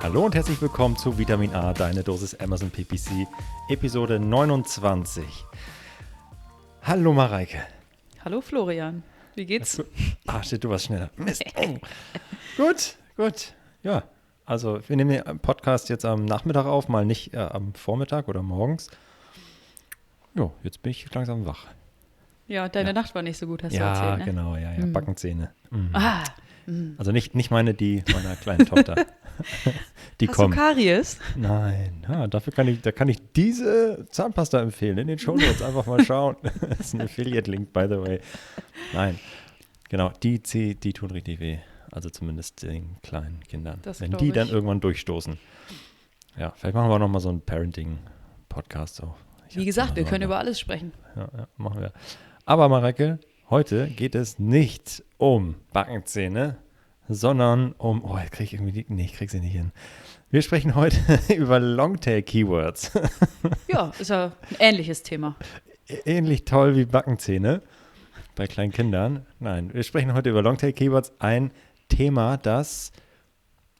Hallo und herzlich willkommen zu Vitamin A, deine Dosis Amazon PPC, Episode 29. Hallo Mareike. Hallo Florian, wie geht's? Ah, shit, du warst schneller. Mist. Oh. gut, gut. Ja, also wir nehmen den Podcast jetzt am Nachmittag auf, mal nicht äh, am Vormittag oder morgens. Jo, jetzt bin ich langsam wach. Ja, deine ja. Nacht war nicht so gut, hast ja, du erzählt, ne? genau, ja, ja, mhm. Backenzähne. Mhm. Ah. Mhm. Also nicht, nicht meine, die meiner kleinen Tochter. die Hast kommen. du Karies? Nein, ja, dafür kann ich, da kann ich diese Zahnpasta empfehlen. In den Show Notes einfach mal schauen. das ist ein Affiliate-Link, by the way. Nein, genau, die, die, die tun richtig weh. Also zumindest den kleinen Kindern. Das wenn die ich. dann irgendwann durchstoßen. Ja, vielleicht machen wir nochmal so einen Parenting-Podcast. So. Wie gesagt, wir können über alles sprechen. Ja, ja, machen wir. Aber Mareike, heute geht es nicht um Backenzähne, sondern um, oh, jetzt kriege ich irgendwie, die, nee, ich kriege sie nicht hin. Wir sprechen heute über Longtail-Keywords. ja, ist ja ein ähnliches Thema. Ähnlich toll wie Backenzähne bei kleinen Kindern. Nein, wir sprechen heute über Longtail-Keywords, ein Thema, das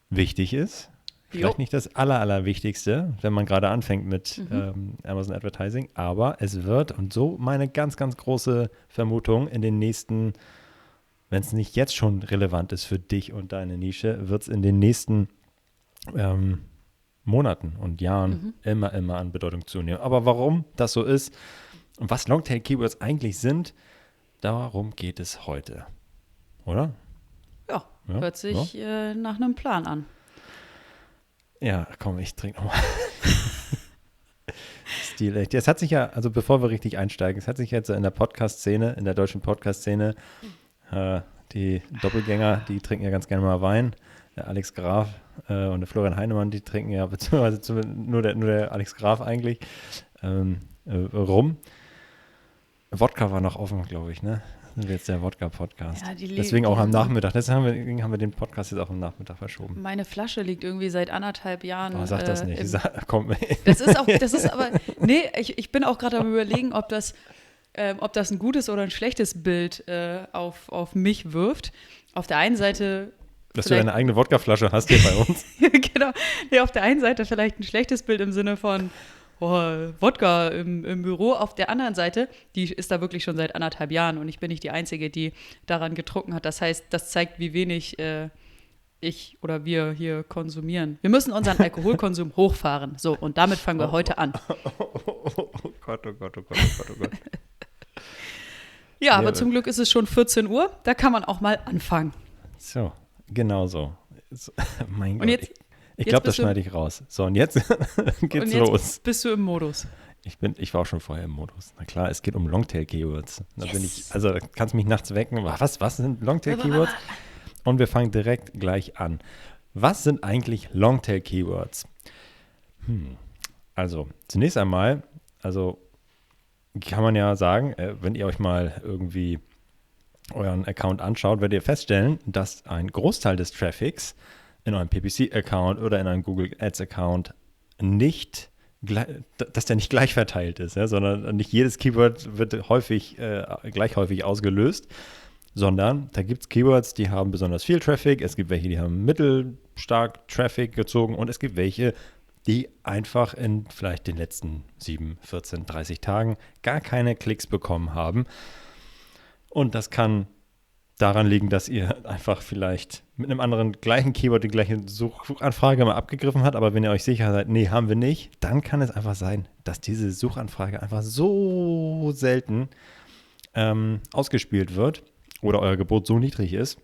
wichtig ist. Vielleicht jo. nicht das aller, allerwichtigste, wenn man gerade anfängt mit mhm. ähm, Amazon Advertising, aber es wird, und so meine ganz, ganz große Vermutung, in den nächsten wenn es nicht jetzt schon relevant ist für dich und deine Nische, wird es in den nächsten ähm, Monaten und Jahren mhm. immer, immer an Bedeutung zunehmen. Aber warum das so ist und was Longtail-Keywords eigentlich sind, darum geht es heute. Oder? Ja, ja hört sich ja. Äh, nach einem Plan an. Ja, komm, ich trinke nochmal. Stil echt. Es hat sich ja, also bevor wir richtig einsteigen, es hat sich jetzt in der Podcast-Szene, in der deutschen Podcast-Szene, äh, die Doppelgänger, die trinken ja ganz gerne mal Wein. Der Alex Graf äh, und der Florian Heinemann, die trinken ja, beziehungsweise nur der, nur der Alex Graf eigentlich, ähm, äh, rum. Wodka war noch offen, glaube ich, ne? Das ist jetzt der Wodka-Podcast. Ja, Deswegen auch am Nachmittag. Deswegen haben, wir, haben wir den Podcast jetzt auch am Nachmittag verschoben. Meine Flasche liegt irgendwie seit anderthalb Jahren. Oh, sag das äh, nicht. Sag, komm. Das ist auch, das ist aber, nee, ich, ich bin auch gerade am überlegen, ob das ähm, ob das ein gutes oder ein schlechtes Bild äh, auf, auf mich wirft. Auf der einen Seite. Dass du deine eigene Wodkaflasche hast hier bei uns. genau. Nee, auf der einen Seite vielleicht ein schlechtes Bild im Sinne von oh, Wodka im, im Büro. Auf der anderen Seite, die ist da wirklich schon seit anderthalb Jahren und ich bin nicht die Einzige, die daran getrunken hat. Das heißt, das zeigt, wie wenig. Äh, ich oder wir hier konsumieren. Wir müssen unseren Alkoholkonsum hochfahren. So, und damit fangen wir heute an. Oh Gott, oh Gott, oh Gott, oh Gott, oh Gott. Ja, aber zum Glück ist es schon 14 Uhr. Da kann man auch mal anfangen. So, genau so. so mein und Gott. Jetzt, ich, ich glaube, das schneide ich raus. So, und jetzt geht's und jetzt los. Bist du im Modus? Ich, bin, ich war auch schon vorher im Modus. Na klar, es geht um Longtail-Keywords. Da yes. bin ich, also kannst mich nachts wecken. Was, was sind Longtail-Keywords? Und wir fangen direkt gleich an. Was sind eigentlich Longtail-Keywords? Hm. Also, zunächst einmal, also kann man ja sagen, äh, wenn ihr euch mal irgendwie euren Account anschaut, werdet ihr feststellen, dass ein Großteil des Traffics in eurem PPC-Account oder in einem Google Ads-Account nicht dass der nicht gleich verteilt ist, ja, sondern nicht jedes Keyword wird häufig, äh, gleich häufig ausgelöst, sondern da gibt es Keywords, die haben besonders viel Traffic, es gibt welche, die haben mittelstark Traffic gezogen und es gibt welche, die einfach in vielleicht den letzten 7, 14, 30 Tagen gar keine Klicks bekommen haben. Und das kann daran liegen, dass ihr einfach vielleicht mit einem anderen gleichen Keyword die gleiche Suchanfrage mal abgegriffen habt, aber wenn ihr euch sicher seid, nee, haben wir nicht, dann kann es einfach sein, dass diese Suchanfrage einfach so selten ähm, ausgespielt wird oder euer Gebot so niedrig ist,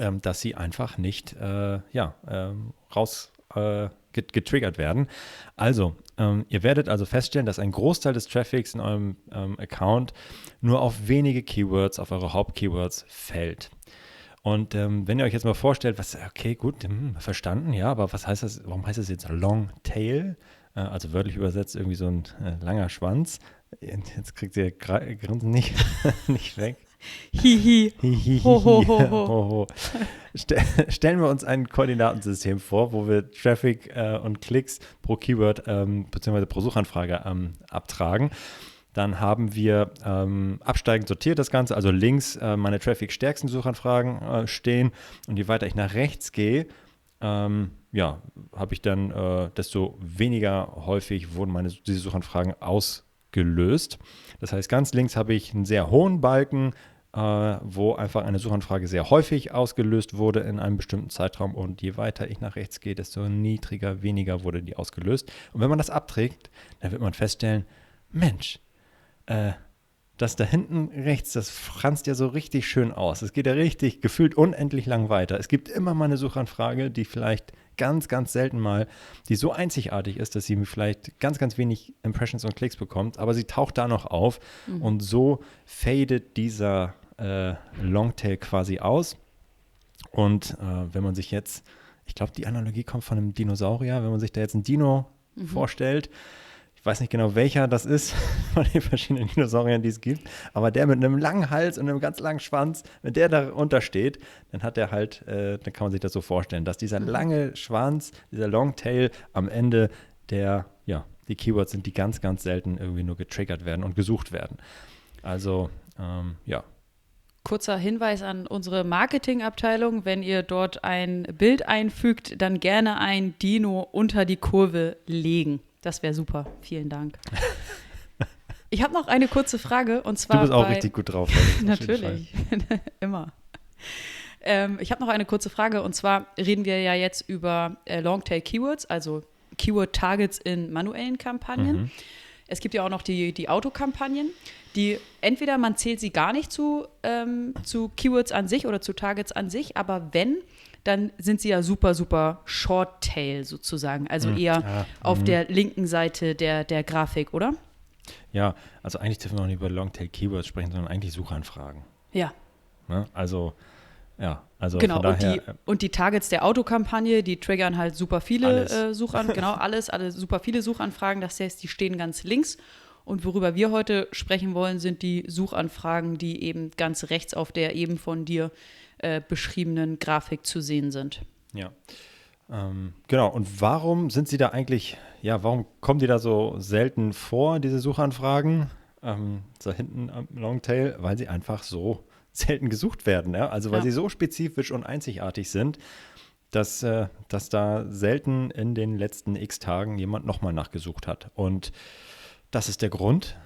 ähm, dass sie einfach nicht äh, ja, ähm, raus äh, getriggert werden. Also, ähm, ihr werdet also feststellen, dass ein Großteil des Traffics in eurem ähm, Account nur auf wenige Keywords, auf eure Hauptkeywords fällt. Und ähm, wenn ihr euch jetzt mal vorstellt, was, okay, gut, hm, verstanden, ja, aber was heißt das, warum heißt das jetzt Long Tail? Äh, also wörtlich übersetzt irgendwie so ein äh, langer Schwanz. Jetzt kriegt ihr Grinsen nicht, nicht weg. Hihi. Hihi. Ho, ho, ho, ho. Stellen wir uns ein Koordinatensystem vor, wo wir Traffic äh, und Klicks pro Keyword ähm, bzw. pro Suchanfrage ähm, abtragen. Dann haben wir ähm, absteigend sortiert das Ganze, also links äh, meine Traffic-stärksten Suchanfragen äh, stehen und je weiter ich nach rechts gehe, ähm, ja, habe ich dann, äh, desto weniger häufig wurden meine diese Suchanfragen ausgelöst. Das heißt, ganz links habe ich einen sehr hohen Balken, wo einfach eine Suchanfrage sehr häufig ausgelöst wurde in einem bestimmten Zeitraum und je weiter ich nach rechts gehe, desto niedriger, weniger wurde die ausgelöst. Und wenn man das abträgt, dann wird man feststellen, Mensch, äh, das da hinten rechts, das franzt ja so richtig schön aus. Es geht ja richtig gefühlt unendlich lang weiter. Es gibt immer mal eine Suchanfrage, die vielleicht ganz, ganz selten mal, die so einzigartig ist, dass sie vielleicht ganz, ganz wenig Impressions und Klicks bekommt, aber sie taucht da noch auf mhm. und so fadet dieser äh, Longtail quasi aus. Und äh, wenn man sich jetzt, ich glaube, die Analogie kommt von einem Dinosaurier, wenn man sich da jetzt einen Dino mhm. vorstellt, ich weiß nicht genau, welcher das ist von den verschiedenen Dinosauriern, die es gibt, aber der mit einem langen Hals und einem ganz langen Schwanz, wenn der darunter steht, dann hat er halt, äh, dann kann man sich das so vorstellen, dass dieser mhm. lange Schwanz, dieser Longtail am Ende der, ja, die Keywords sind, die ganz, ganz selten irgendwie nur getriggert werden und gesucht werden. Also, ähm, ja, Kurzer Hinweis an unsere Marketingabteilung, wenn ihr dort ein Bild einfügt, dann gerne ein Dino unter die Kurve legen. Das wäre super. Vielen Dank. Ich habe noch eine kurze Frage und zwar. Du bist auch bei, richtig gut drauf. natürlich, immer. Ähm, ich habe noch eine kurze Frage und zwar reden wir ja jetzt über äh, Longtail Keywords, also Keyword Targets in manuellen Kampagnen. Mhm. Es gibt ja auch noch die, die Autokampagnen, die entweder man zählt sie gar nicht zu, ähm, zu Keywords an sich oder zu Targets an sich, aber wenn, dann sind sie ja super, super Short-Tail sozusagen. Also mhm. eher ja. auf mhm. der linken Seite der, der Grafik, oder? Ja, also eigentlich dürfen wir noch nicht über Long-Tail-Keywords sprechen, sondern eigentlich Suchanfragen. Ja. Ne? Also, ja, also genau, daher, und, die, äh, und die Targets der Autokampagne, die triggern halt super viele äh, Suchanfragen, genau, alles, alle super viele Suchanfragen. Das heißt, die stehen ganz links. Und worüber wir heute sprechen wollen, sind die Suchanfragen, die eben ganz rechts auf der eben von dir äh, beschriebenen Grafik zu sehen sind. Ja. Ähm, genau, und warum sind sie da eigentlich, ja, warum kommen die da so selten vor, diese Suchanfragen? Ähm, so hinten am Longtail, weil sie einfach so selten gesucht werden, ja? also weil ja. sie so spezifisch und einzigartig sind, dass, äh, dass da selten in den letzten x Tagen jemand nochmal nachgesucht hat. Und das ist der Grund,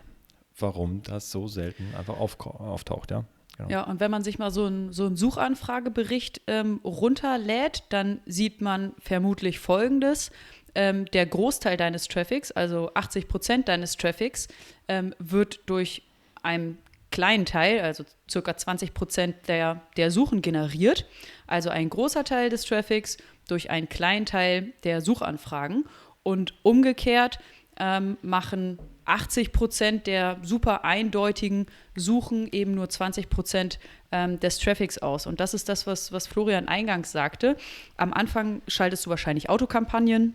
warum das so selten einfach auf, auftaucht, ja. Genau. Ja, und wenn man sich mal so einen so Suchanfragebericht ähm, runterlädt, dann sieht man vermutlich Folgendes. Ähm, der Großteil deines Traffics, also 80 Prozent deines Traffics, ähm, wird durch einen kleinen Teil, also circa 20 Prozent der, der Suchen generiert. Also ein großer Teil des Traffics durch einen kleinen Teil der Suchanfragen. Und umgekehrt ähm, machen 80 Prozent der super eindeutigen Suchen eben nur 20 Prozent ähm, des Traffics aus. Und das ist das, was, was Florian eingangs sagte. Am Anfang schaltest du wahrscheinlich Autokampagnen.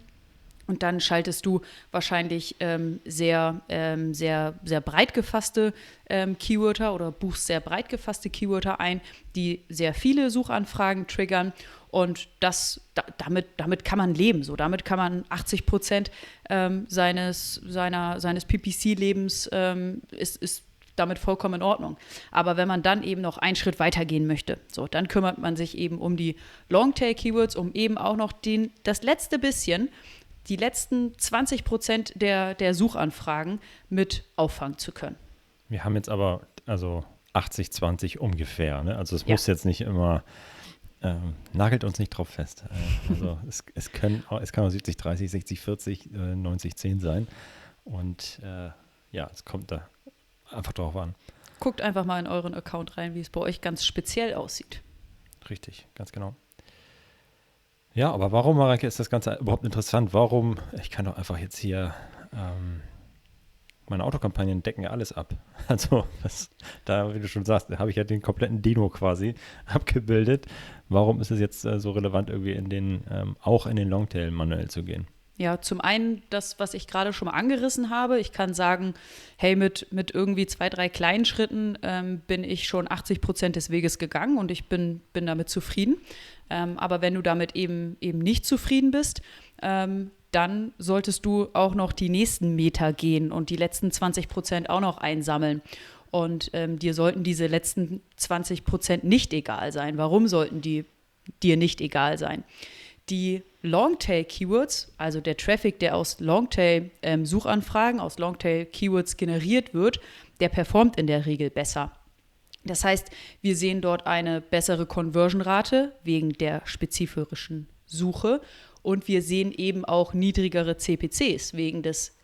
Und dann schaltest du wahrscheinlich ähm, sehr, ähm, sehr, sehr breit gefasste ähm, Keywörter oder buchst sehr breit gefasste Keywörter ein, die sehr viele Suchanfragen triggern. Und das, da, damit, damit kann man leben. So, damit kann man 80 Prozent ähm, seines, seines PPC-Lebens ähm, ist, ist damit vollkommen in Ordnung. Aber wenn man dann eben noch einen Schritt weiter gehen möchte, so, dann kümmert man sich eben um die Longtail-Keywords, um eben auch noch den, das letzte bisschen, die letzten 20 Prozent der, der Suchanfragen mit auffangen zu können. Wir haben jetzt aber also 80, 20 ungefähr. Ne? Also es ja. muss jetzt nicht immer ähm, nagelt uns nicht drauf fest. Äh, also es, es, können, es kann auch 70, 30, 60, 40, äh, 90, 10 sein. Und äh, ja, es kommt da einfach drauf an. Guckt einfach mal in euren Account rein, wie es bei euch ganz speziell aussieht. Richtig, ganz genau. Ja, aber warum, Mareike, ist das Ganze überhaupt interessant? Warum, ich kann doch einfach jetzt hier ähm, meine Autokampagnen decken ja alles ab. Also das, da, wie du schon sagst, habe ich ja den kompletten Dino quasi abgebildet. Warum ist es jetzt äh, so relevant, irgendwie in den, ähm, auch in den Longtail manuell zu gehen? Ja, zum einen das, was ich gerade schon mal angerissen habe. Ich kann sagen, hey, mit, mit irgendwie zwei, drei kleinen Schritten ähm, bin ich schon 80 Prozent des Weges gegangen und ich bin, bin damit zufrieden. Ähm, aber wenn du damit eben, eben nicht zufrieden bist, ähm, dann solltest du auch noch die nächsten Meter gehen und die letzten 20 Prozent auch noch einsammeln. Und ähm, dir sollten diese letzten 20 Prozent nicht egal sein. Warum sollten die dir nicht egal sein? Die Longtail-Keywords, also der Traffic, der aus Longtail-Suchanfragen, ähm, aus Longtail-Keywords generiert wird, der performt in der Regel besser. Das heißt, wir sehen dort eine bessere Conversion-Rate wegen der spezifischen Suche und wir sehen eben auch niedrigere CPCs wegen des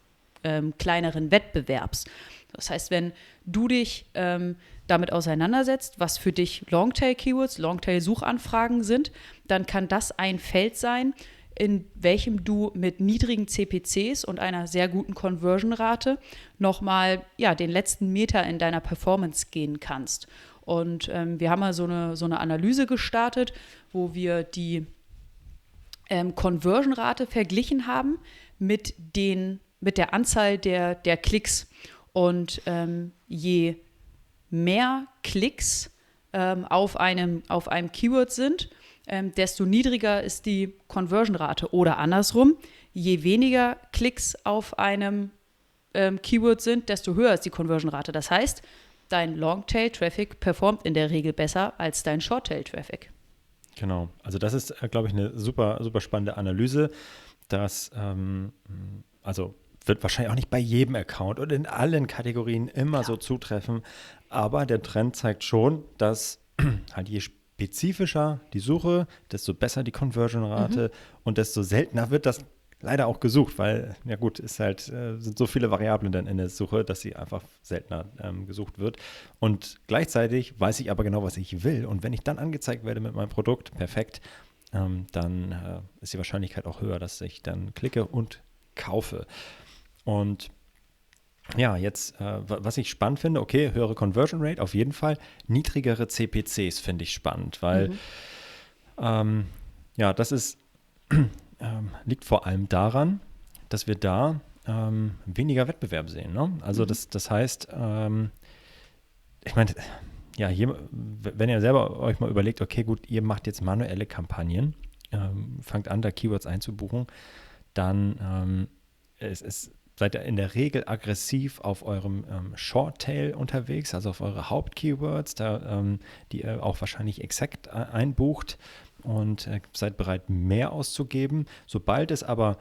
ähm, kleineren Wettbewerbs. Das heißt, wenn du dich ähm, damit auseinandersetzt, was für dich Longtail-Keywords, Longtail-Suchanfragen sind, dann kann das ein Feld sein, in welchem du mit niedrigen CPCs und einer sehr guten Conversion-Rate nochmal ja, den letzten Meter in deiner Performance gehen kannst. Und ähm, wir haben mal so eine, so eine Analyse gestartet, wo wir die ähm, Conversion-Rate verglichen haben mit, den, mit der Anzahl der, der Klicks. Und ähm, je mehr Klicks ähm, auf, einem, auf einem Keyword sind, ähm, desto niedriger ist die Conversion-Rate. Oder andersrum, je weniger Klicks auf einem ähm, Keyword sind, desto höher ist die Conversion-Rate. Das heißt, dein Long-Tail-Traffic performt in der Regel besser als dein Short-Tail-Traffic. Genau, also das ist, äh, glaube ich, eine super, super spannende Analyse, dass, ähm, also wird wahrscheinlich auch nicht bei jedem Account und in allen Kategorien immer Klar. so zutreffen, aber der Trend zeigt schon, dass halt je spezifischer die Suche, desto besser die Conversion-Rate mhm. und desto seltener wird das leider auch gesucht, weil, ja gut, ist halt, äh, sind so viele Variablen dann in der Suche, dass sie einfach seltener ähm, gesucht wird. Und gleichzeitig weiß ich aber genau, was ich will. Und wenn ich dann angezeigt werde mit meinem Produkt, perfekt, ähm, dann äh, ist die Wahrscheinlichkeit auch höher, dass ich dann klicke und kaufe. Und ja, jetzt, äh, was ich spannend finde, okay, höhere Conversion Rate auf jeden Fall, niedrigere CPCs finde ich spannend, weil mhm. ähm, ja, das ist, ähm, liegt vor allem daran, dass wir da ähm, weniger Wettbewerb sehen. Ne? Also mhm. das, das heißt, ähm, ich meine, ja, hier, wenn ihr selber euch mal überlegt, okay, gut, ihr macht jetzt manuelle Kampagnen, ähm, fangt an, da Keywords einzubuchen, dann ähm, es, es seid ihr in der Regel aggressiv auf eurem ähm, Short-Tail unterwegs, also auf eure Haupt-Keywords, ähm, die ihr auch wahrscheinlich exakt äh, einbucht und äh, seid bereit, mehr auszugeben. Sobald es aber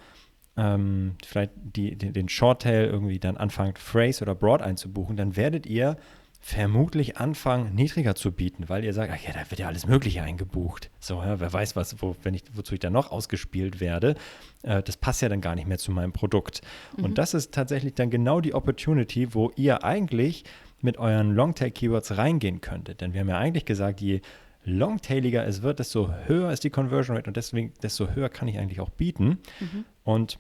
ähm, vielleicht die, die, den Short-Tail irgendwie dann anfangt, Phrase oder Broad einzubuchen, dann werdet ihr vermutlich anfangen, niedriger zu bieten, weil ihr sagt, ach ja, da wird ja alles Mögliche eingebucht. So, ja, wer weiß, was, wo, wenn ich, wozu ich dann noch ausgespielt werde. Äh, das passt ja dann gar nicht mehr zu meinem Produkt. Mhm. Und das ist tatsächlich dann genau die Opportunity, wo ihr eigentlich mit euren Longtail-Keywords reingehen könntet. Denn wir haben ja eigentlich gesagt, je longtailiger es wird, desto höher ist die Conversion Rate und deswegen, desto höher kann ich eigentlich auch bieten. Mhm. Und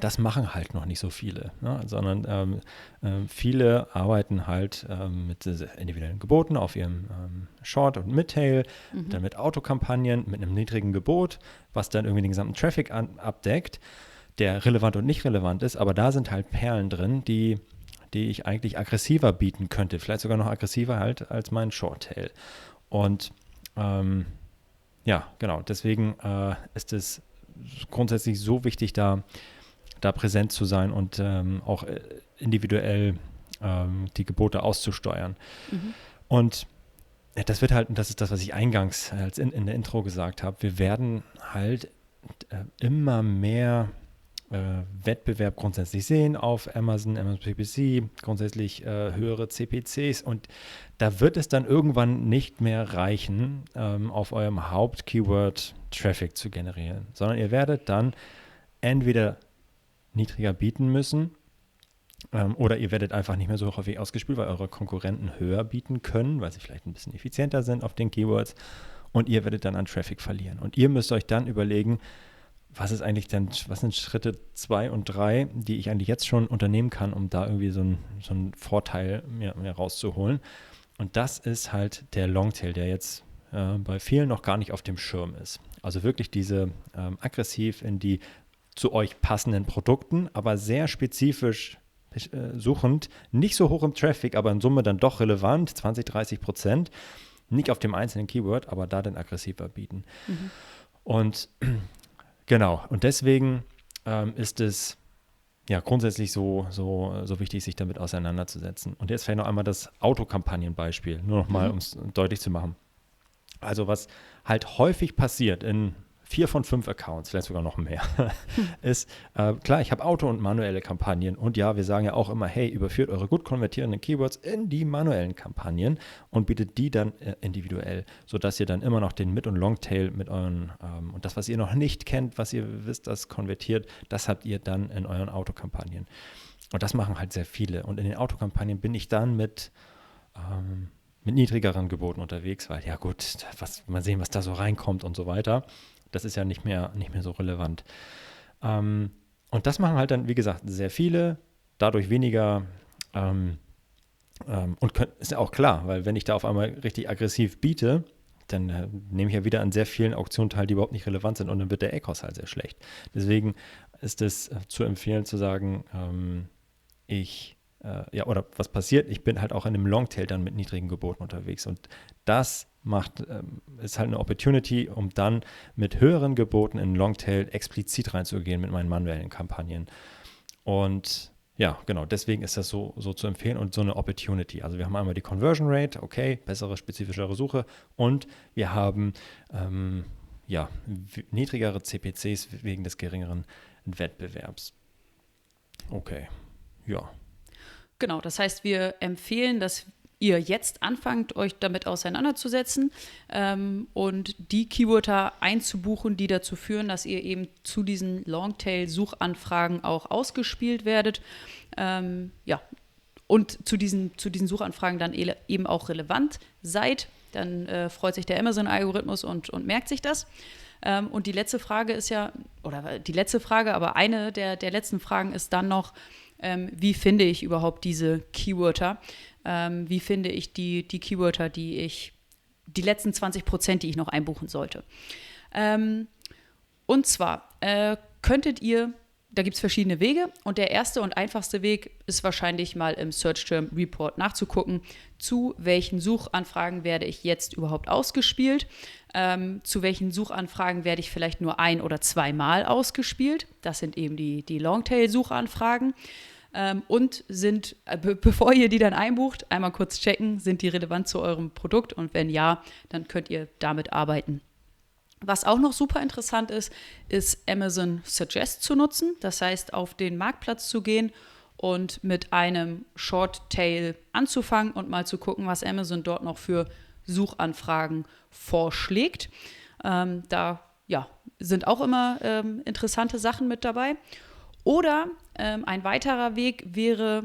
das machen halt noch nicht so viele, ne? sondern ähm, äh, viele arbeiten halt ähm, mit individuellen Geboten auf ihrem ähm, Short- und Midtail, mhm. dann mit Autokampagnen mit einem niedrigen Gebot, was dann irgendwie den gesamten Traffic an, abdeckt, der relevant und nicht relevant ist, aber da sind halt Perlen drin, die, die ich eigentlich aggressiver bieten könnte, vielleicht sogar noch aggressiver halt als mein Short-Tail. Und ähm, ja, genau, deswegen äh, ist es grundsätzlich so wichtig, da da präsent zu sein und ähm, auch äh, individuell ähm, die Gebote auszusteuern. Mhm. Und das wird halt, und das ist das, was ich eingangs als in, in der Intro gesagt habe, wir werden halt äh, immer mehr äh, Wettbewerb grundsätzlich sehen auf Amazon, Amazon PPC, grundsätzlich äh, höhere CPCs und da wird es dann irgendwann nicht mehr reichen, ähm, auf eurem Hauptkeyword Traffic zu generieren, sondern ihr werdet dann entweder niedriger bieten müssen. Ähm, oder ihr werdet einfach nicht mehr so häufig ausgespielt, weil eure Konkurrenten höher bieten können, weil sie vielleicht ein bisschen effizienter sind auf den Keywords. Und ihr werdet dann an Traffic verlieren. Und ihr müsst euch dann überlegen, was ist eigentlich denn, was sind Schritte zwei und drei, die ich eigentlich jetzt schon unternehmen kann, um da irgendwie so einen so Vorteil mir, mir rauszuholen. Und das ist halt der Longtail, der jetzt äh, bei vielen noch gar nicht auf dem Schirm ist. Also wirklich diese ähm, aggressiv in die zu euch passenden Produkten, aber sehr spezifisch äh, suchend, nicht so hoch im Traffic, aber in Summe dann doch relevant, 20, 30 Prozent. Nicht auf dem einzelnen Keyword, aber da dann aggressiver bieten. Mhm. Und genau, und deswegen ähm, ist es ja grundsätzlich so, so, so wichtig, sich damit auseinanderzusetzen. Und jetzt vielleicht noch einmal das Autokampagnenbeispiel, nur noch mal, mhm. um es deutlich zu machen. Also was halt häufig passiert in vier von fünf Accounts, vielleicht sogar noch mehr, ist äh, klar, ich habe Auto- und manuelle Kampagnen und ja, wir sagen ja auch immer, hey, überführt eure gut konvertierenden Keywords in die manuellen Kampagnen und bietet die dann äh, individuell, sodass ihr dann immer noch den Mid- und Longtail mit euren ähm, und das, was ihr noch nicht kennt, was ihr wisst, das konvertiert, das habt ihr dann in euren Autokampagnen. Und das machen halt sehr viele. Und in den Autokampagnen bin ich dann mit ähm, mit niedrigeren Geboten unterwegs, weil ja gut, was, mal sehen, was da so reinkommt und so weiter. Das ist ja nicht mehr, nicht mehr so relevant. Ähm, und das machen halt dann, wie gesagt, sehr viele, dadurch weniger. Ähm, ähm, und können, ist ja auch klar, weil wenn ich da auf einmal richtig aggressiv biete, dann äh, nehme ich ja wieder an sehr vielen Auktionen teil, die überhaupt nicht relevant sind und dann wird der Ecos halt sehr schlecht. Deswegen ist es äh, zu empfehlen zu sagen, ähm, ich äh, ja, oder was passiert, ich bin halt auch in einem Longtail dann mit niedrigen Geboten unterwegs. Und das macht, ähm, ist halt eine Opportunity, um dann mit höheren Geboten in Longtail explizit reinzugehen mit meinen manuellen Kampagnen. Und ja, genau, deswegen ist das so, so zu empfehlen und so eine Opportunity. Also wir haben einmal die Conversion Rate, okay, bessere, spezifischere Suche und wir haben ähm, ja, niedrigere CPCs wegen des geringeren Wettbewerbs. Okay, ja. Genau, das heißt, wir empfehlen, dass ihr jetzt anfangt, euch damit auseinanderzusetzen ähm, und die Keywörter einzubuchen, die dazu führen, dass ihr eben zu diesen Longtail-Suchanfragen auch ausgespielt werdet. Ähm, ja, und zu diesen, zu diesen Suchanfragen dann eben auch relevant seid. Dann äh, freut sich der Amazon-Algorithmus und, und merkt sich das. Ähm, und die letzte Frage ist ja, oder die letzte Frage, aber eine der, der letzten Fragen ist dann noch, ähm, wie finde ich überhaupt diese Keywörter? Ähm, wie finde ich die, die Keywörter, die ich, die letzten 20 Prozent, die ich noch einbuchen sollte? Ähm, und zwar äh, könntet ihr da gibt es verschiedene Wege und der erste und einfachste Weg ist wahrscheinlich mal im Search Term Report nachzugucken, zu welchen Suchanfragen werde ich jetzt überhaupt ausgespielt, ähm, zu welchen Suchanfragen werde ich vielleicht nur ein- oder zweimal ausgespielt. Das sind eben die, die Longtail-Suchanfragen ähm, und sind, äh, be bevor ihr die dann einbucht, einmal kurz checken, sind die relevant zu eurem Produkt und wenn ja, dann könnt ihr damit arbeiten. Was auch noch super interessant ist, ist Amazon Suggest zu nutzen. Das heißt, auf den Marktplatz zu gehen und mit einem Short Tail anzufangen und mal zu gucken, was Amazon dort noch für Suchanfragen vorschlägt. Ähm, da ja, sind auch immer ähm, interessante Sachen mit dabei. Oder ähm, ein weiterer Weg wäre,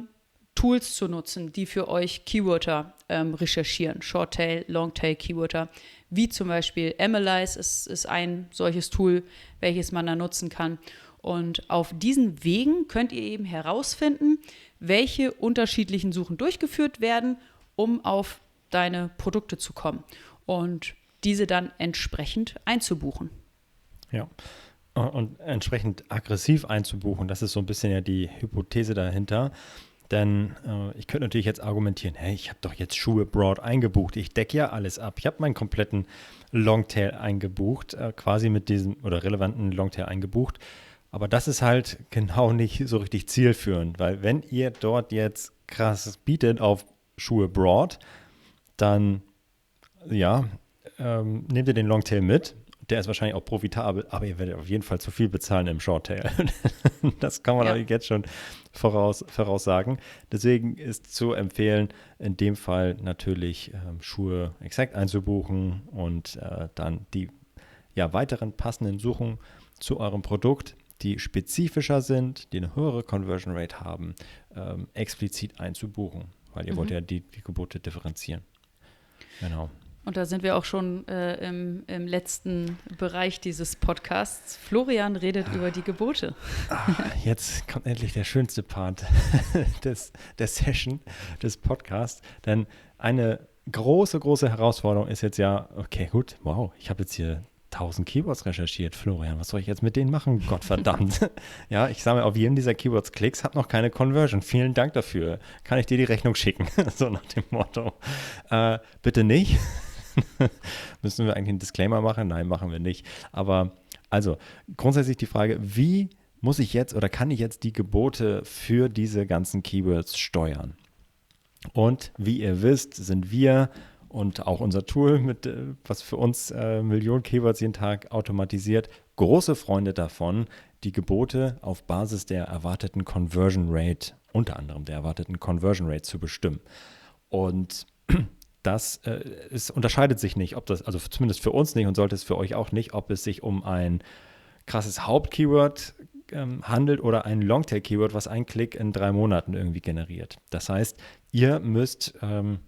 Tools zu nutzen, die für euch Keywörter ähm, recherchieren, Shorttail, Longtail Keywörter, wie zum Beispiel Analyze ist, ist ein solches Tool, welches man da nutzen kann. Und auf diesen Wegen könnt ihr eben herausfinden, welche unterschiedlichen Suchen durchgeführt werden, um auf deine Produkte zu kommen und diese dann entsprechend einzubuchen. Ja, und entsprechend aggressiv einzubuchen. Das ist so ein bisschen ja die Hypothese dahinter. Denn äh, ich könnte natürlich jetzt argumentieren, hey, ich habe doch jetzt Schuhe broad eingebucht. Ich decke ja alles ab. Ich habe meinen kompletten Longtail eingebucht, äh, quasi mit diesem oder relevanten Longtail eingebucht. Aber das ist halt genau nicht so richtig zielführend, weil wenn ihr dort jetzt krass bietet auf Schuhe broad, dann ja, ähm, nehmt ihr den Longtail mit der ist wahrscheinlich auch profitabel, aber ihr werdet auf jeden Fall zu viel bezahlen im Shorttail. das kann man ja. jetzt schon voraus, voraussagen. Deswegen ist zu empfehlen, in dem Fall natürlich ähm, Schuhe exakt einzubuchen und äh, dann die ja, weiteren passenden Suchen zu eurem Produkt, die spezifischer sind, die eine höhere Conversion Rate haben, ähm, explizit einzubuchen, weil ihr mhm. wollt ja die, die Gebote differenzieren. Genau. Und da sind wir auch schon äh, im, im, letzten Bereich dieses Podcasts. Florian redet über die Gebote. Ach, jetzt kommt endlich der schönste Part des, der Session, des Podcasts. Denn eine große, große Herausforderung ist jetzt ja, okay, gut, wow, ich habe jetzt hier 1000 Keywords recherchiert. Florian, was soll ich jetzt mit denen machen? Gottverdammt. ja, ich sammle auf jedem dieser Keywords Klicks, habe noch keine Conversion. Vielen Dank dafür. Kann ich dir die Rechnung schicken? so nach dem Motto. Äh, bitte nicht. Müssen wir eigentlich einen Disclaimer machen? Nein, machen wir nicht. Aber also grundsätzlich die Frage, wie muss ich jetzt oder kann ich jetzt die Gebote für diese ganzen Keywords steuern? Und wie ihr wisst, sind wir und auch unser Tool, mit, äh, was für uns äh, Millionen Keywords jeden Tag automatisiert, große Freunde davon, die Gebote auf Basis der erwarteten Conversion Rate, unter anderem der erwarteten Conversion Rate zu bestimmen. Und das äh, es unterscheidet sich nicht, ob das, also zumindest für uns nicht und sollte es für euch auch nicht, ob es sich um ein krasses Hauptkeyword ähm, handelt oder ein Longtail-Keyword, was ein Klick in drei Monaten irgendwie generiert. Das heißt, ihr müsst, ähm,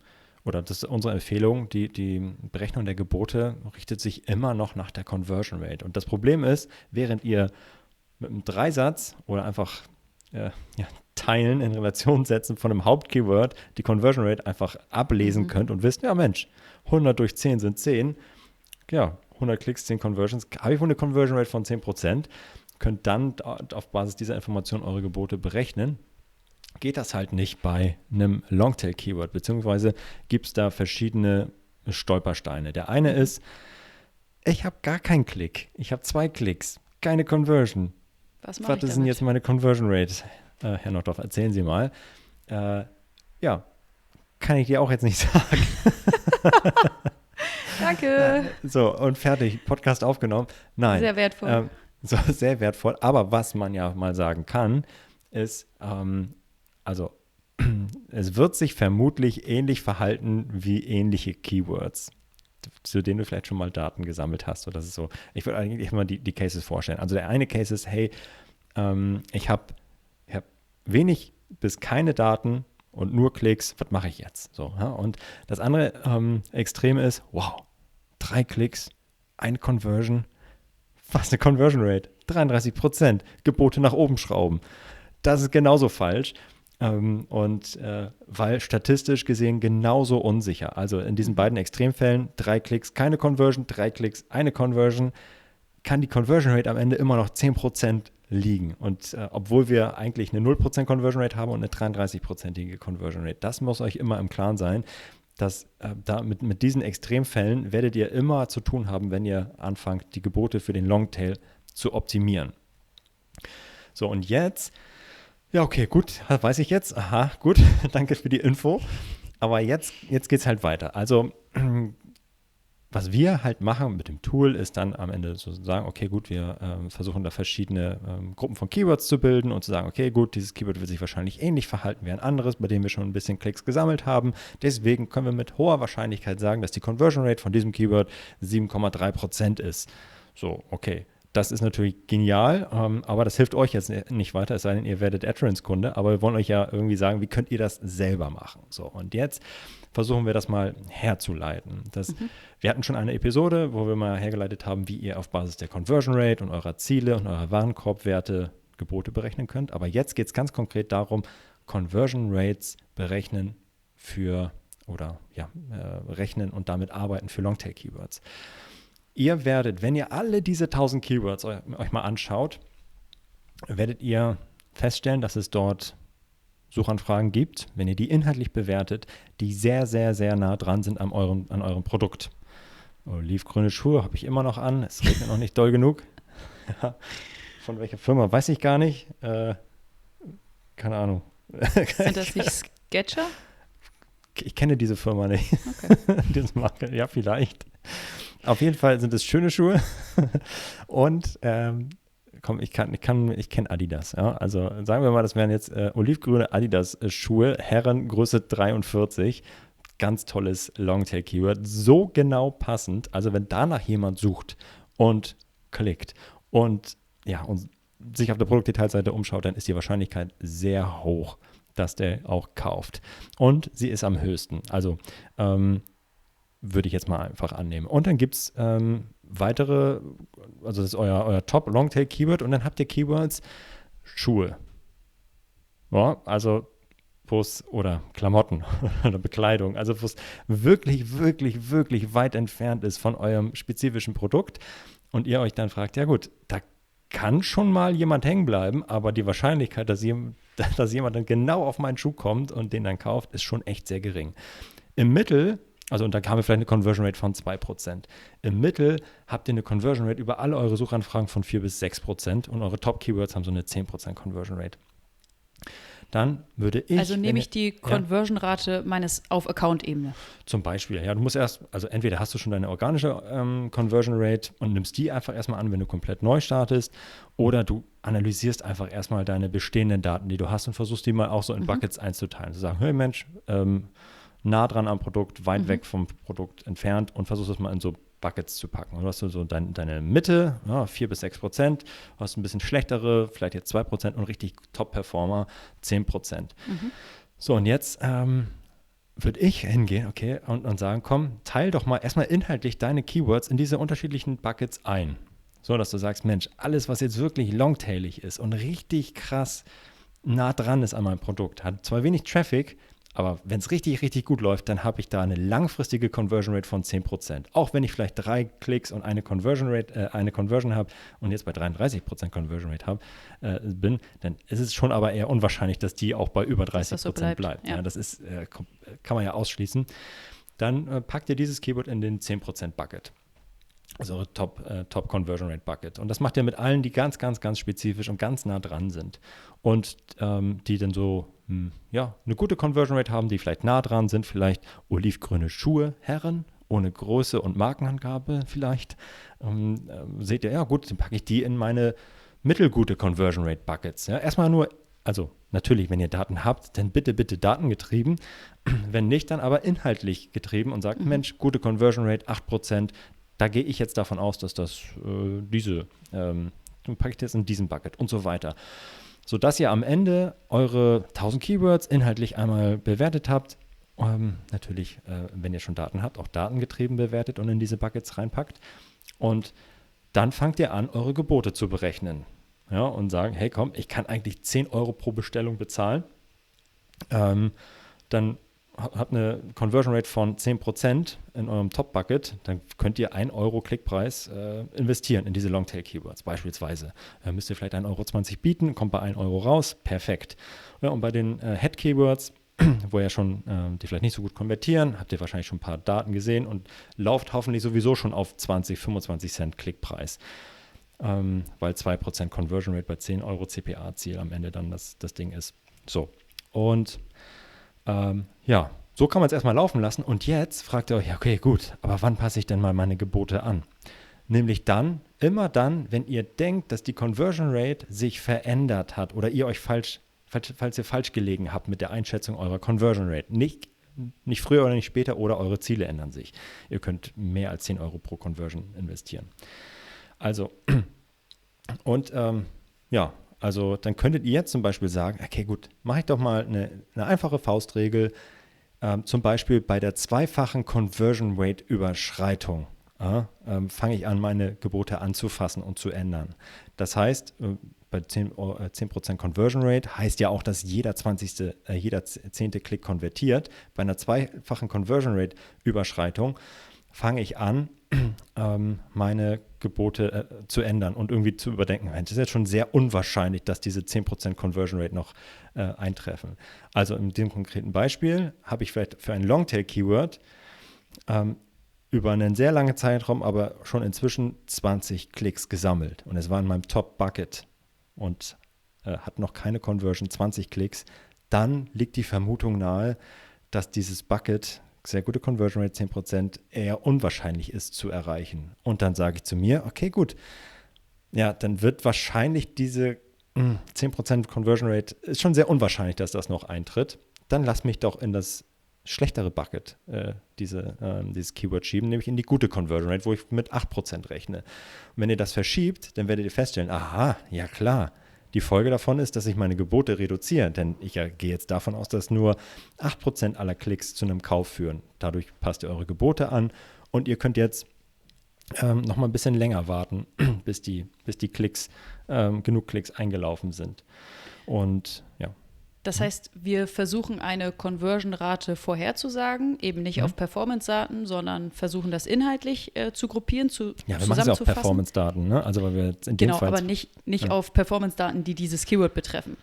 oder das ist unsere Empfehlung, die, die Berechnung der Gebote richtet sich immer noch nach der Conversion Rate. Und das Problem ist, während ihr mit einem Dreisatz oder einfach äh, ja, Teilen in Relation setzen von einem Hauptkeyword die Conversion Rate einfach ablesen mhm. könnt und wisst, ja Mensch, 100 durch 10 sind 10. Ja, 100 Klicks, 10 Conversions. Habe ich wohl eine Conversion Rate von 10%. Könnt dann auf Basis dieser Information eure Gebote berechnen. Geht das halt nicht bei einem Longtail-Keyword, beziehungsweise gibt es da verschiedene Stolpersteine. Der eine mhm. ist, ich habe gar keinen Klick. Ich habe zwei Klicks, keine Conversion. Was, Was ist denn jetzt meine Conversion Rate? Äh, Herr Nordorf, erzählen Sie mal. Äh, ja, kann ich dir auch jetzt nicht sagen. Danke. So, und fertig. Podcast aufgenommen. Nein. Sehr wertvoll. Ähm, so, sehr wertvoll. Aber was man ja mal sagen kann, ist, ähm, also es wird sich vermutlich ähnlich verhalten wie ähnliche Keywords, zu denen du vielleicht schon mal Daten gesammelt hast. Oder das ist so. Ich würde eigentlich mal die, die Cases vorstellen. Also der eine Case ist, hey, ähm, ich habe wenig bis keine Daten und nur Klicks, was mache ich jetzt? So, ja? Und das andere ähm, Extrem ist, wow, drei Klicks, eine Conversion, was eine Conversion Rate, 33 Prozent, Gebote nach oben schrauben. Das ist genauso falsch. Ähm, und äh, weil statistisch gesehen genauso unsicher. Also in diesen beiden Extremfällen, drei Klicks, keine Conversion, drei Klicks, eine Conversion, kann die Conversion Rate am Ende immer noch 10% liegen. Und äh, obwohl wir eigentlich eine 0% Conversion Rate haben und eine 33%ige Conversion Rate, das muss euch immer im Klaren sein, dass äh, da mit, mit diesen Extremfällen werdet ihr immer zu tun haben, wenn ihr anfangt, die Gebote für den Longtail zu optimieren. So, und jetzt, ja, okay, gut, weiß ich jetzt. Aha, gut, danke für die Info. Aber jetzt, jetzt geht es halt weiter. Also was wir halt machen mit dem Tool, ist dann am Ende zu sagen, okay, gut, wir ähm, versuchen da verschiedene ähm, Gruppen von Keywords zu bilden und zu sagen, okay, gut, dieses Keyword wird sich wahrscheinlich ähnlich verhalten wie ein anderes, bei dem wir schon ein bisschen Klicks gesammelt haben. Deswegen können wir mit hoher Wahrscheinlichkeit sagen, dass die Conversion Rate von diesem Keyword 7,3% ist. So, okay. Das ist natürlich genial, ähm, aber das hilft euch jetzt nicht weiter, es sei denn, ihr werdet Adference-Kunde. Aber wir wollen euch ja irgendwie sagen, wie könnt ihr das selber machen? So, und jetzt versuchen wir das mal herzuleiten. Das, mhm. Wir hatten schon eine Episode, wo wir mal hergeleitet haben, wie ihr auf Basis der Conversion Rate und eurer Ziele und eurer Warenkorbwerte Gebote berechnen könnt. Aber jetzt geht es ganz konkret darum, Conversion Rates berechnen für oder ja, äh, rechnen und damit arbeiten für Longtail-Keywords. Ihr werdet, wenn ihr alle diese 1000 Keywords euch mal anschaut, werdet ihr feststellen, dass es dort Suchanfragen gibt, wenn ihr die inhaltlich bewertet, die sehr, sehr, sehr nah dran sind an eurem, an eurem Produkt. Olivgrüne Schuhe habe ich immer noch an, es regnet noch nicht doll genug. Ja. Von welcher Firma weiß ich gar nicht. Äh, keine Ahnung. Sind das nicht Sketcher? Ich kenne diese Firma nicht. Okay. ja, vielleicht. Auf jeden Fall sind es schöne Schuhe. Und ähm, komm, ich kann, ich kann, ich kenne Adidas. Ja? Also sagen wir mal, das wären jetzt äh, olivgrüne Adidas-Schuhe, Herren Größe 43. Ganz tolles Longtail-Keyword. So genau passend. Also wenn danach jemand sucht und klickt und ja, und sich auf der Produktdetailseite umschaut, dann ist die Wahrscheinlichkeit sehr hoch, dass der auch kauft. Und sie ist am höchsten. Also ähm, würde ich jetzt mal einfach annehmen. Und dann gibt es ähm, weitere, also das ist euer, euer Top-Longtail-Keyword und dann habt ihr Keywords Schuhe. Ja, also es, oder Klamotten oder Bekleidung, also wo es wirklich, wirklich, wirklich weit entfernt ist von eurem spezifischen Produkt und ihr euch dann fragt, ja gut, da kann schon mal jemand hängen bleiben, aber die Wahrscheinlichkeit, dass, jemand, dass jemand dann genau auf meinen Schuh kommt und den dann kauft, ist schon echt sehr gering. Im Mittel also und da haben wir vielleicht eine Conversion Rate von 2%. Im Mittel habt ihr eine Conversion Rate über alle eure Suchanfragen von 4 bis 6% und eure Top-Keywords haben so eine 10% Conversion Rate. Dann würde ich. Also nehme ich die Conversion-Rate ja, meines auf Account-Ebene. Zum Beispiel, ja. Du musst erst, also entweder hast du schon deine organische ähm, Conversion Rate und nimmst die einfach erstmal an, wenn du komplett neu startest, oder du analysierst einfach erstmal deine bestehenden Daten, die du hast und versuchst die mal auch so in mhm. Buckets einzuteilen. Zu sagen, hey Mensch, ähm, nah dran am Produkt, weit mhm. weg vom Produkt entfernt und versuchst es mal in so Buckets zu packen. Und du hast so dein, deine Mitte, ja, 4 bis 6 Prozent, hast ein bisschen schlechtere, vielleicht jetzt 2 Prozent und richtig Top-Performer 10 Prozent. Mhm. So, und jetzt ähm, würde ich hingehen, okay, und, und sagen, komm, teil doch mal erstmal inhaltlich deine Keywords in diese unterschiedlichen Buckets ein. So, dass du sagst, Mensch, alles, was jetzt wirklich longtailig ist und richtig krass nah dran ist an meinem Produkt, hat zwar wenig Traffic, aber wenn es richtig, richtig gut läuft, dann habe ich da eine langfristige Conversion Rate von 10%. Auch wenn ich vielleicht drei Klicks und eine Conversion Rate, äh, eine Conversion habe und jetzt bei 33% Conversion Rate hab, äh, bin, dann ist es schon aber eher unwahrscheinlich, dass die auch bei über 30% so bleibt. bleibt. Ja. ja. das ist, äh, kann man ja ausschließen. Dann äh, packt ihr dieses Keyword in den 10% Bucket. Also eure Top, äh, Top Conversion Rate Bucket. Und das macht ihr mit allen, die ganz, ganz, ganz spezifisch und ganz nah dran sind. Und ähm, die dann so hm, ja, eine gute Conversion Rate haben, die vielleicht nah dran sind, vielleicht olivgrüne Schuhe, Herren, ohne Größe und Markenangabe vielleicht. Ähm, äh, seht ihr, ja gut, dann packe ich die in meine mittelgute Conversion Rate Buckets. Ja, erstmal nur, also natürlich, wenn ihr Daten habt, dann bitte, bitte datengetrieben. wenn nicht, dann aber inhaltlich getrieben und sagt, mhm. Mensch, gute Conversion Rate, 8%, da gehe ich jetzt davon aus, dass das äh, diese, ähm, packe ich jetzt in diesen Bucket und so weiter sodass ihr am Ende eure 1000 Keywords inhaltlich einmal bewertet habt. Ähm, natürlich, äh, wenn ihr schon Daten habt, auch datengetrieben bewertet und in diese Buckets reinpackt. Und dann fangt ihr an, eure Gebote zu berechnen. Ja, und sagen, hey komm, ich kann eigentlich 10 Euro pro Bestellung bezahlen. Ähm, dann habt eine Conversion Rate von 10% in eurem Top-Bucket, dann könnt ihr 1 Euro Klickpreis äh, investieren in diese Longtail-Keywords beispielsweise. Äh, müsst ihr vielleicht 1,20 Euro bieten, kommt bei 1 Euro raus, perfekt. Ja, und bei den äh, Head-Keywords, wo ihr schon, äh, die vielleicht nicht so gut konvertieren, habt ihr wahrscheinlich schon ein paar Daten gesehen und lauft hoffentlich sowieso schon auf 20, 25 Cent Klickpreis. Ähm, weil 2% Conversion Rate bei 10 Euro CPA-Ziel am Ende dann das, das Ding ist. So. Und ähm, ja, so kann man es erstmal laufen lassen. Und jetzt fragt ihr euch, okay, gut, aber wann passe ich denn mal meine Gebote an? Nämlich dann, immer dann, wenn ihr denkt, dass die Conversion Rate sich verändert hat oder ihr euch falsch, falls, falls ihr falsch gelegen habt mit der Einschätzung eurer Conversion Rate. Nicht, nicht früher oder nicht später oder eure Ziele ändern sich. Ihr könnt mehr als 10 Euro pro Conversion investieren. Also, und ähm, ja, also dann könntet ihr jetzt zum Beispiel sagen, okay gut, mache ich doch mal eine, eine einfache Faustregel, ähm, zum Beispiel bei der zweifachen Conversion Rate Überschreitung. Äh, ähm, fange ich an, meine Gebote anzufassen und zu ändern. Das heißt, äh, bei 10%, äh, 10 Conversion Rate heißt ja auch, dass jeder 20., äh, jeder 10. Klick konvertiert. Bei einer zweifachen Conversion Rate Überschreitung fange ich an, ähm, meine Gebote äh, zu ändern und irgendwie zu überdenken. Es ist jetzt schon sehr unwahrscheinlich, dass diese 10% Conversion Rate noch äh, eintreffen. Also in dem konkreten Beispiel habe ich vielleicht für ein Longtail-Keyword ähm, über einen sehr langen Zeitraum, aber schon inzwischen 20 Klicks gesammelt. Und es war in meinem Top-Bucket und äh, hat noch keine Conversion, 20 Klicks. Dann liegt die Vermutung nahe, dass dieses Bucket sehr gute Conversion Rate, 10%, eher unwahrscheinlich ist zu erreichen. Und dann sage ich zu mir, okay, gut, ja, dann wird wahrscheinlich diese mh, hm, 10% Conversion Rate, ist schon sehr unwahrscheinlich, dass das noch eintritt. Dann lass mich doch in das schlechtere Bucket äh, diese, äh, dieses Keyword schieben, nämlich in die gute Conversion Rate, wo ich mit 8% rechne. Und wenn ihr das verschiebt, dann werdet ihr feststellen, aha, ja klar, Die Folge davon ist, dass ich meine Gebote reduziere, denn ich gehe jetzt davon aus, dass nur 8% aller Klicks zu einem Kauf führen. Dadurch passt ihr eure Gebote an und ihr könnt jetzt ähm, noch mal ein bisschen länger warten, bis die, bis die Klicks, ähm, genug Klicks eingelaufen sind. Und ja. Das heißt, wir versuchen eine Conversion-Rate vorherzusagen, eben nicht mhm. auf Performance-Daten, sondern versuchen das inhaltlich äh, zu gruppieren, zu Ja, wir machen es ja auf Performance-Daten, ne? Also weil wir jetzt in dem genau, Fall aber nicht, nicht ja. auf Performance-Daten, die dieses Keyword betreffen,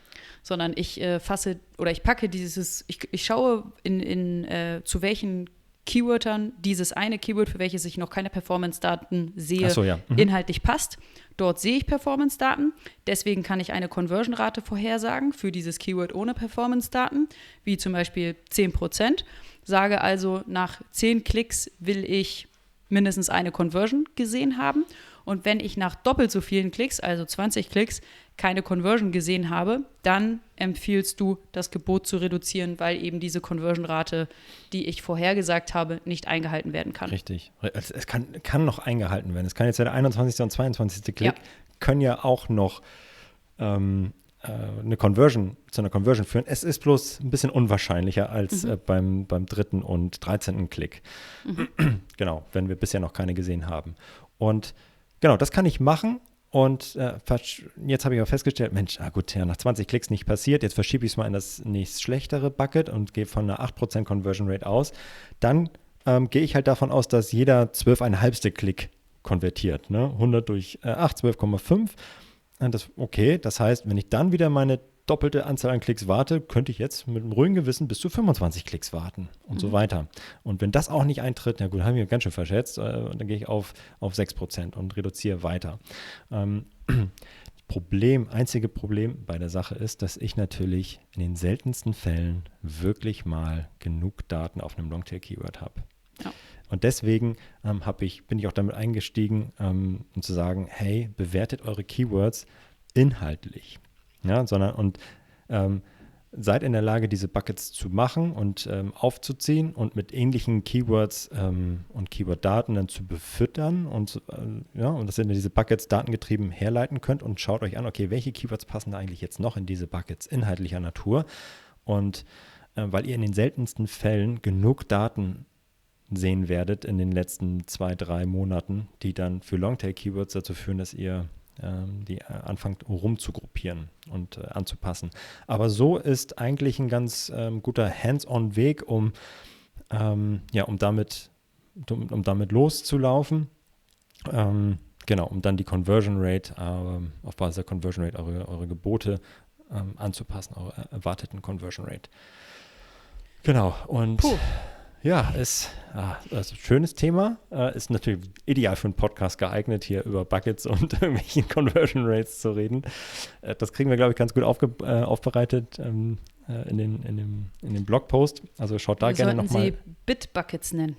sondern ich äh, fasse oder ich packe dieses, ich, ich schaue in, in äh, zu welchen Keywörtern dieses eine Keyword, für welches ich noch keine Performance-Daten sehe, so, ja. mhm. inhaltlich passt. Dort sehe ich Performance-Daten. Deswegen kann ich eine Conversion-Rate vorhersagen für dieses Keyword ohne Performance-Daten, wie zum Beispiel 10%. Sage also, nach 10 Klicks will ich mindestens eine Conversion gesehen haben. Und wenn ich nach doppelt so vielen Klicks, also 20 Klicks, keine Conversion gesehen habe, dann empfiehlst du, das Gebot zu reduzieren, weil eben diese Conversion-Rate, die ich vorhergesagt habe, nicht eingehalten werden kann. Richtig. Es kann, kann noch eingehalten werden. Es kann jetzt ja der 21. und 22. Klick, ja. können ja auch noch ähm, äh, eine Conversion, zu einer Conversion führen. Es ist bloß ein bisschen unwahrscheinlicher als mhm. äh, beim, beim dritten und 13. Klick. Mhm. genau, wenn wir bisher noch keine gesehen haben. Und genau, das kann ich machen und äh, jetzt habe ich aber festgestellt, Mensch, ah gut, ja, nach 20 Klicks nicht passiert, jetzt verschiebe ich es mal in das nächst schlechtere Bucket und gehe von einer 8% Conversion Rate aus. Dann ähm, gehe ich halt davon aus, dass jeder 12,5. Klick konvertiert. Ne? 100 durch äh, 8, 12,5. Das, okay, das heißt, wenn ich dann wieder meine doppelte Anzahl an Klicks warte, könnte ich jetzt mit einem ruhigen Gewissen bis zu 25 Klicks warten und mhm. so weiter. Und wenn das auch nicht eintritt, na gut, haben wir ganz schön verschätzt, äh, dann gehe ich auf, auf 6% und reduziere weiter. Ähm, Problem, einzige Problem bei der Sache ist, dass ich natürlich in den seltensten Fällen wirklich mal genug Daten auf einem Longtail-Keyword habe. Ja. Und deswegen ähm, ich, bin ich auch damit eingestiegen, ähm, um zu sagen, hey, bewertet eure Keywords inhaltlich. Ja, sondern und ähm, seid in der Lage, diese Buckets zu machen und ähm, aufzuziehen und mit ähnlichen Keywords ähm, und Keyword-Daten dann zu befüttern und äh, ja, und dass ihr diese Buckets datengetrieben herleiten könnt und schaut euch an, okay, welche Keywords passen da eigentlich jetzt noch in diese Buckets inhaltlicher Natur? Und äh, weil ihr in den seltensten Fällen genug Daten sehen werdet in den letzten zwei, drei Monaten, die dann für Longtail-Keywords dazu führen, dass ihr die äh, anfangt rumzugruppieren und äh, anzupassen. Aber so ist eigentlich ein ganz ähm, guter Hands-on-Weg, um, ähm, ja, um, damit, um, damit loszulaufen. Ähm, genau, um dann die Conversion Rate, äh, auf Basis der Conversion Rate eure, eure Gebote ähm, anzupassen, eure erwarteten Conversion Rate. Genau, und Puh. Ja, ist ah, also ein schönes Thema. Äh, ist natürlich ideal für einen Podcast geeignet, hier über Buckets und irgendwelchen Conversion Rates zu reden. Äh, das kriegen wir, glaube ich, ganz gut aufge äh, aufbereitet ähm, äh, in, den, in, dem, in dem Blogpost. Also schaut da wir gerne nochmal. Sie Bitbuckets nennen.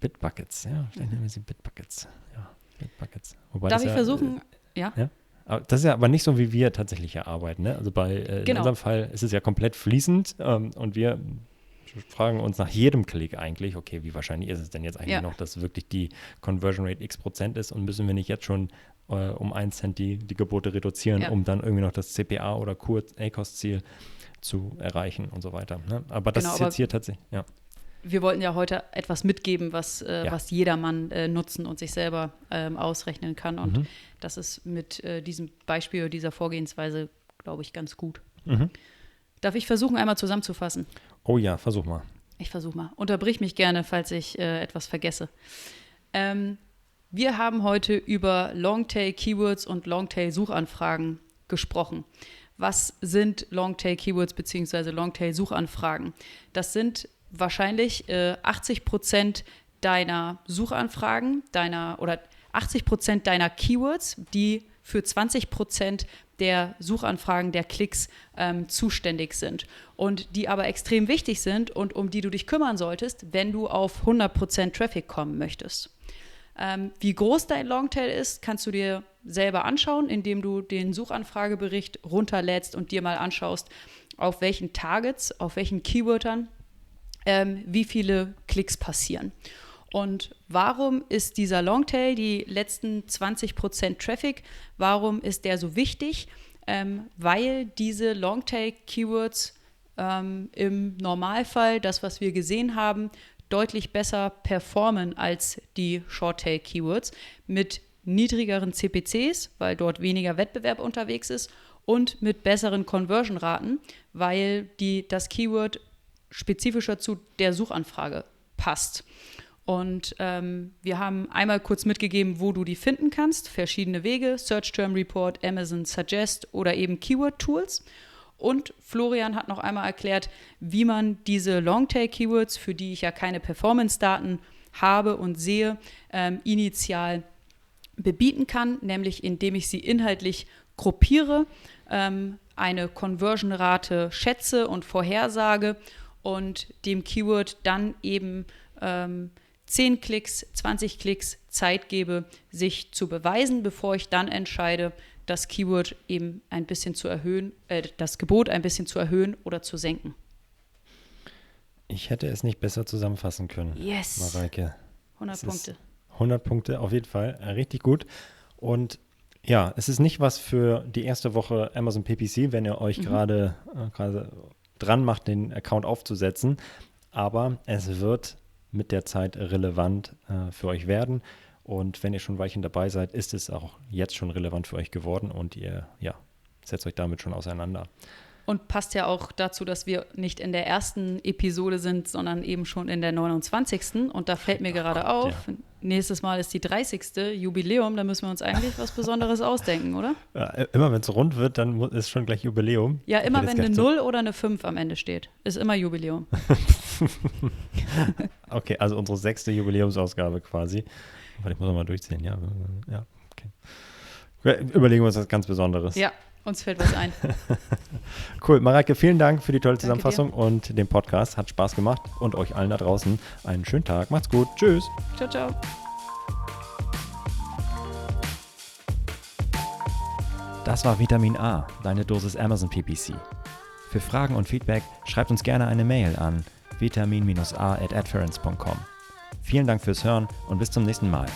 Bitbuckets, ja. Vielleicht nennen wir sie Bitbuckets. Ja, Bitbuckets. Wobei Darf ich ja, versuchen? Äh, ja. ja? das ist ja aber nicht so, wie wir tatsächlich hier arbeiten. Ne? Also bei, äh, in genau. unserem Fall ist es ja komplett fließend ähm, und wir fragen uns nach jedem Klick eigentlich, okay, wie wahrscheinlich ist es denn jetzt eigentlich ja. noch, dass wirklich die Conversion Rate x Prozent ist und müssen wir nicht jetzt schon äh, um 1 Cent die, die Gebote reduzieren, ja. um dann irgendwie noch das CPA oder Kur-ACOS-Ziel zu erreichen und so weiter. Ne? Aber das genau, ist jetzt hier tatsächlich, ja. Wir wollten ja heute etwas mitgeben, was, äh, ja. was jedermann äh, nutzen und sich selber ähm, ausrechnen kann. Und mhm. das ist mit äh, diesem Beispiel, dieser Vorgehensweise, glaube ich, ganz gut. Mhm. Darf ich versuchen, einmal zusammenzufassen? Oh ja, versuch mal. Ich versuche mal. Unterbrich mich gerne, falls ich äh, etwas vergesse. Ähm, wir haben heute über Longtail-Keywords und Longtail-Suchanfragen gesprochen. Was sind Longtail-Keywords bzw. Longtail-Suchanfragen? Das sind wahrscheinlich äh, 80 Prozent deiner Suchanfragen, deiner oder 80 Prozent deiner Keywords, die für 20 Prozent der Suchanfragen, der Klicks ähm, zuständig sind und die aber extrem wichtig sind und um die du dich kümmern solltest, wenn du auf 100% Traffic kommen möchtest. Ähm, wie groß dein Longtail ist, kannst du dir selber anschauen, indem du den Suchanfragebericht runterlädst und dir mal anschaust, auf welchen Targets, auf welchen Keywörtern ähm, wie viele Klicks passieren. Und warum ist dieser Longtail, die letzten 20% Traffic, warum ist der so wichtig? ähm, weil diese Longtail-Keywords ähm, im Normalfall, das, was wir gesehen haben, deutlich besser performen als die Short-Tail-Keywords mit niedrigeren CPCs, weil dort weniger Wettbewerb unterwegs ist und mit besseren Conversion-Raten, weil die, das Keyword spezifischer zu der Suchanfrage passt. Und ähm, wir haben einmal kurz mitgegeben, wo du die finden kannst. Verschiedene Wege, Search Term Report, Amazon Suggest oder eben Keyword Tools. Und Florian hat noch einmal erklärt, wie man diese Longtail-Keywords, für die ich ja keine Performance-Daten habe und sehe, ähm, initial bebieten kann, nämlich indem ich sie inhaltlich gruppiere, ähm, eine Conversion-Rate schätze und vorhersage und dem Keyword dann eben ähm, 10 Klicks, 20 Klicks Zeit gebe, sich zu beweisen, bevor ich dann entscheide, das Keyword eben ein bisschen zu erhöhen, äh, das Gebot ein bisschen zu erhöhen oder zu senken. Ich hätte es nicht besser zusammenfassen können. Yes. Mareike. 100 Punkte. 100 Punkte auf jeden Fall. Äh, richtig gut. Und ja, es ist nicht was für die erste Woche Amazon PPC, wenn ihr euch mhm. gerade äh, dran macht, den Account aufzusetzen. Aber es wird mit der Zeit relevant äh, für euch werden. Und wenn ihr schon Weichen dabei seid, ist es auch jetzt schon relevant für euch geworden und ihr ja, setzt euch damit schon auseinander. Und passt ja auch dazu, dass wir nicht in der ersten Episode sind, sondern eben schon in der 29. Und da fällt mir oh gerade auf, ja. Nächstes Mal ist die 30. Jubiläum, da müssen wir uns eigentlich was Besonderes ausdenken, oder? Ja, immer wenn es rund wird, dann ist schon gleich Jubiläum. Ja, immer wenn eine 0 oder eine 5 am Ende steht, ist immer Jubiläum. okay, also unsere sechste Jubiläumsausgabe quasi. Warte, ich muss mal durchziehen, ja. Ja, okay. Überlegen wir uns was ganz Besonderes. Ja, uns fällt was ein. cool. Mareike, vielen Dank für die tolle Zusammenfassung und den Podcast. Hat Spaß gemacht. Und euch allen da draußen einen schönen Tag. Macht's gut. Tschüss. Ciao, ciao. Das war Vitamin A, deine Dosis Amazon PPC. Für Fragen und Feedback schreibt uns gerne eine Mail an vitamin-a at Vielen Dank fürs Hören und bis zum nächsten Mal.